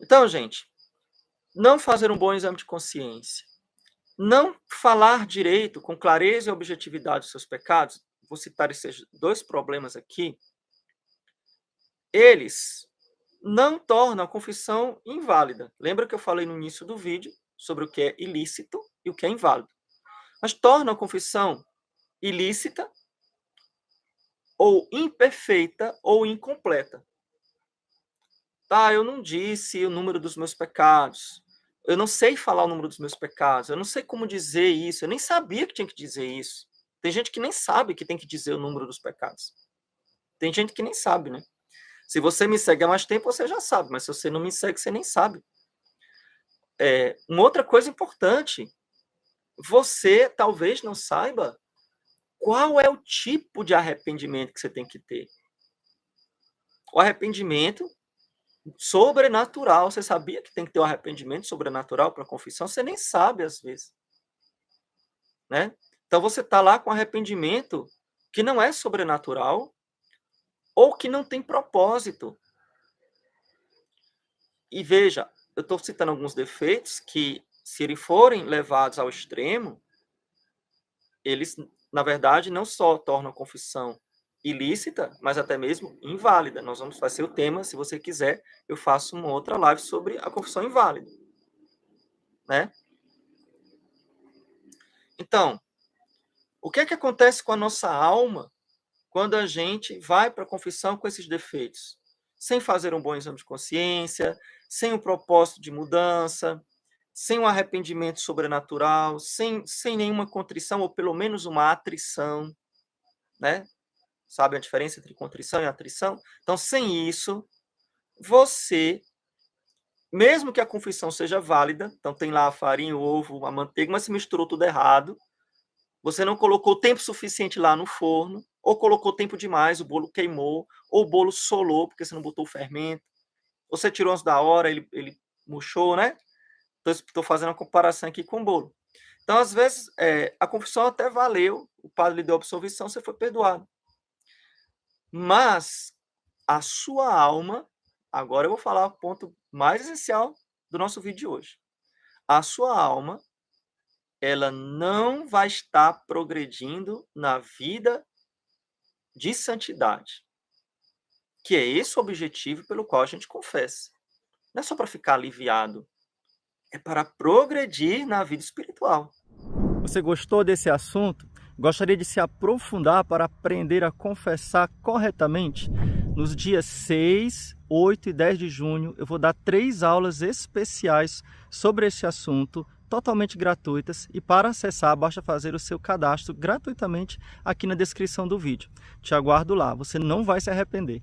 Então, gente, não fazer um bom exame de consciência, não falar direito, com clareza e objetividade os seus pecados, vou citar esses dois problemas aqui, eles não tornam a confissão inválida. Lembra que eu falei no início do vídeo sobre o que é ilícito e o que é inválido. Mas torna a confissão ilícita ou imperfeita ou incompleta. Tá, eu não disse o número dos meus pecados. Eu não sei falar o número dos meus pecados. Eu não sei como dizer isso. Eu nem sabia que tinha que dizer isso. Tem gente que nem sabe que tem que dizer o número dos pecados. Tem gente que nem sabe, né? Se você me segue há mais tempo, você já sabe, mas se você não me segue, você nem sabe. É, uma outra coisa importante, você talvez não saiba qual é o tipo de arrependimento que você tem que ter. O arrependimento sobrenatural. Você sabia que tem que ter um arrependimento sobrenatural para confissão? Você nem sabe às vezes. Né? Então você está lá com arrependimento que não é sobrenatural ou que não tem propósito. E veja, eu estou citando alguns defeitos que, se eles forem levados ao extremo, eles, na verdade, não só tornam a confissão ilícita, mas até mesmo inválida. Nós vamos fazer o tema, se você quiser, eu faço uma outra live sobre a confissão inválida. Né? Então, o que é que acontece com a nossa alma quando a gente vai para a confissão com esses defeitos? Sem fazer um bom exame de consciência, sem um propósito de mudança, sem um arrependimento sobrenatural, sem, sem nenhuma contrição, ou pelo menos uma atrição, né? Sabe a diferença entre contrição e atrição? Então, sem isso, você, mesmo que a confissão seja válida, então tem lá a farinha, o ovo, a manteiga, mas se misturou tudo errado, você não colocou tempo suficiente lá no forno, ou colocou tempo demais, o bolo queimou, ou o bolo solou, porque você não botou o fermento, ou você tirou antes da hora, ele, ele murchou, né? Estou fazendo uma comparação aqui com o bolo. Então, às vezes, é, a confissão até valeu, o padre lhe deu absolvição, você foi perdoado. Mas a sua alma, agora eu vou falar o ponto mais essencial do nosso vídeo de hoje. A sua alma, ela não vai estar progredindo na vida de santidade. Que é esse o objetivo pelo qual a gente confessa. Não é só para ficar aliviado, é para progredir na vida espiritual. Você gostou desse assunto? Gostaria de se aprofundar para aprender a confessar corretamente? Nos dias 6, 8 e 10 de junho, eu vou dar três aulas especiais sobre esse assunto, totalmente gratuitas. E para acessar, basta fazer o seu cadastro gratuitamente aqui na descrição do vídeo. Te aguardo lá, você não vai se arrepender.